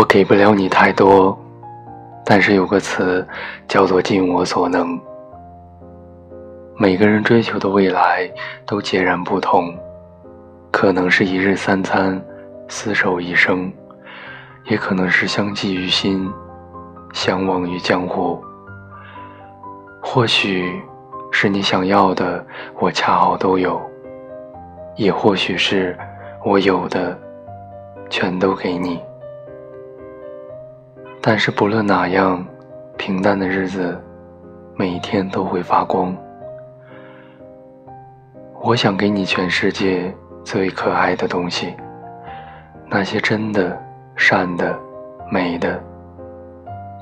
我给不了你太多，但是有个词叫做尽我所能。每个人追求的未来都截然不同，可能是一日三餐，厮守一生，也可能是相寄于心，相忘于江湖。或许是你想要的，我恰好都有；也或许是我有的，全都给你。但是不论哪样，平淡的日子，每一天都会发光。我想给你全世界最可爱的东西，那些真的、善的、美的，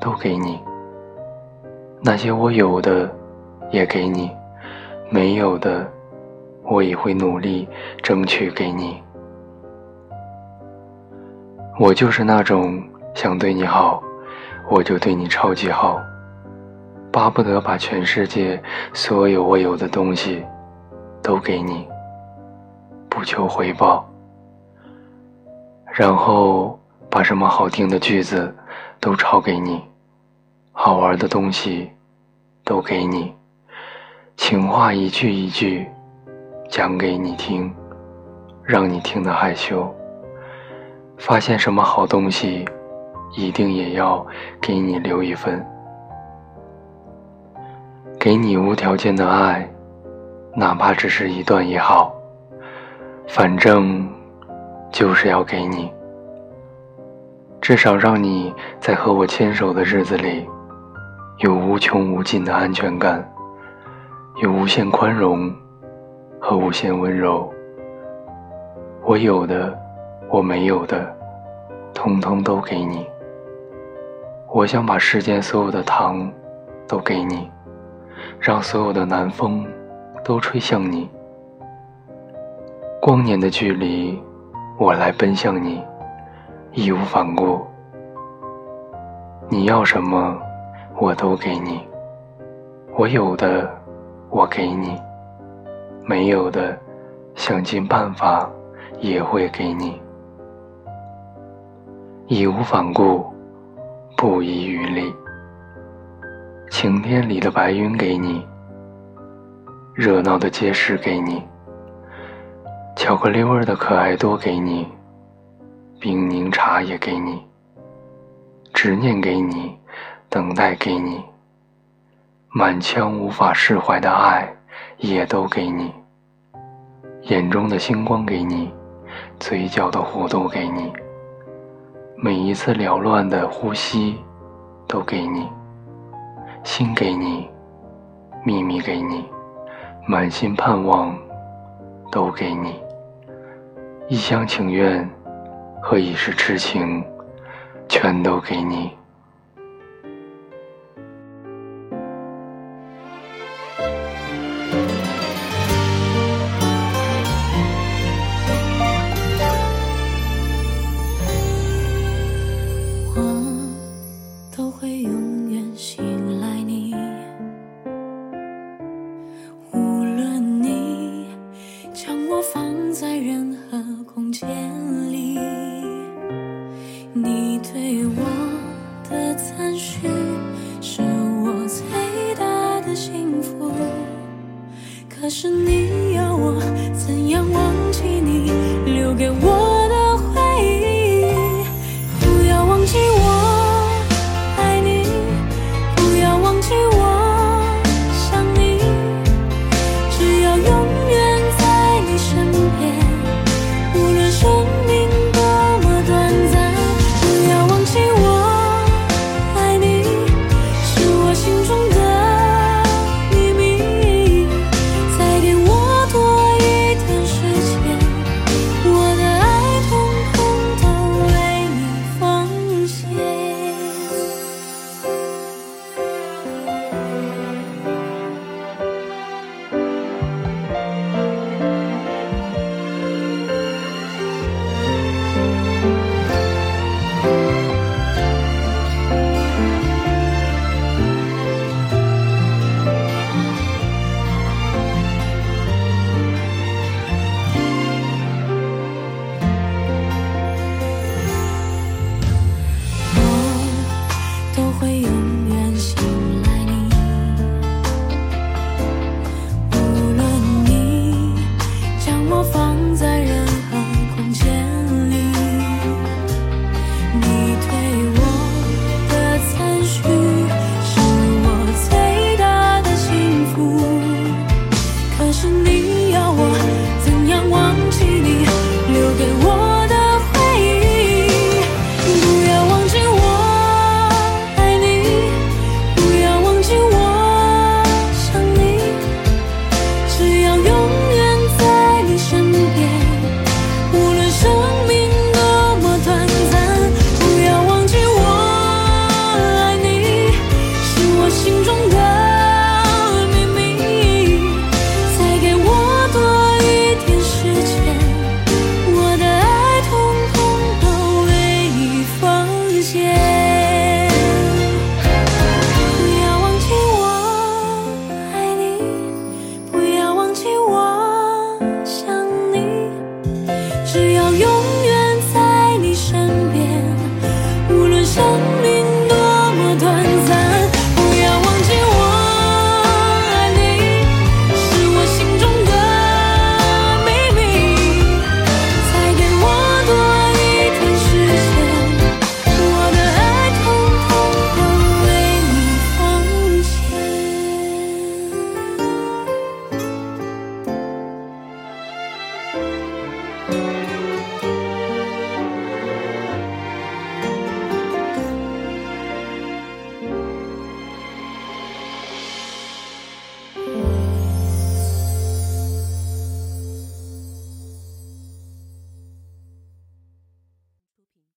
都给你。那些我有的，也给你；没有的，我也会努力争取给你。我就是那种想对你好。我就对你超级好，巴不得把全世界所有我有的东西都给你，不求回报。然后把什么好听的句子都抄给你，好玩的东西都给你，情话一句一句讲给你听，让你听得害羞。发现什么好东西。一定也要给你留一份，给你无条件的爱，哪怕只是一段也好。反正就是要给你，至少让你在和我牵手的日子里，有无穷无尽的安全感，有无限宽容和无限温柔。我有的，我没有的，通通都给你。我想把世间所有的糖都给你，让所有的南风都吹向你。光年的距离，我来奔向你，义无反顾。你要什么，我都给你。我有的，我给你；没有的，想尽办法也会给你。义无反顾。不遗余力，晴天里的白云给你，热闹的街市给你，巧克力味的可爱多给你，冰柠茶也给你，执念给你，等待给你，满腔无法释怀的爱也都给你，眼中的星光给你，嘴角的弧度给你。每一次缭乱的呼吸，都给你，心给你，秘密给你，满心盼望，都给你，一厢情愿和一时痴情，全都给你。放在任何空间里。你对我的赞许是我最大的幸福可是你要我怎样忘记你留给我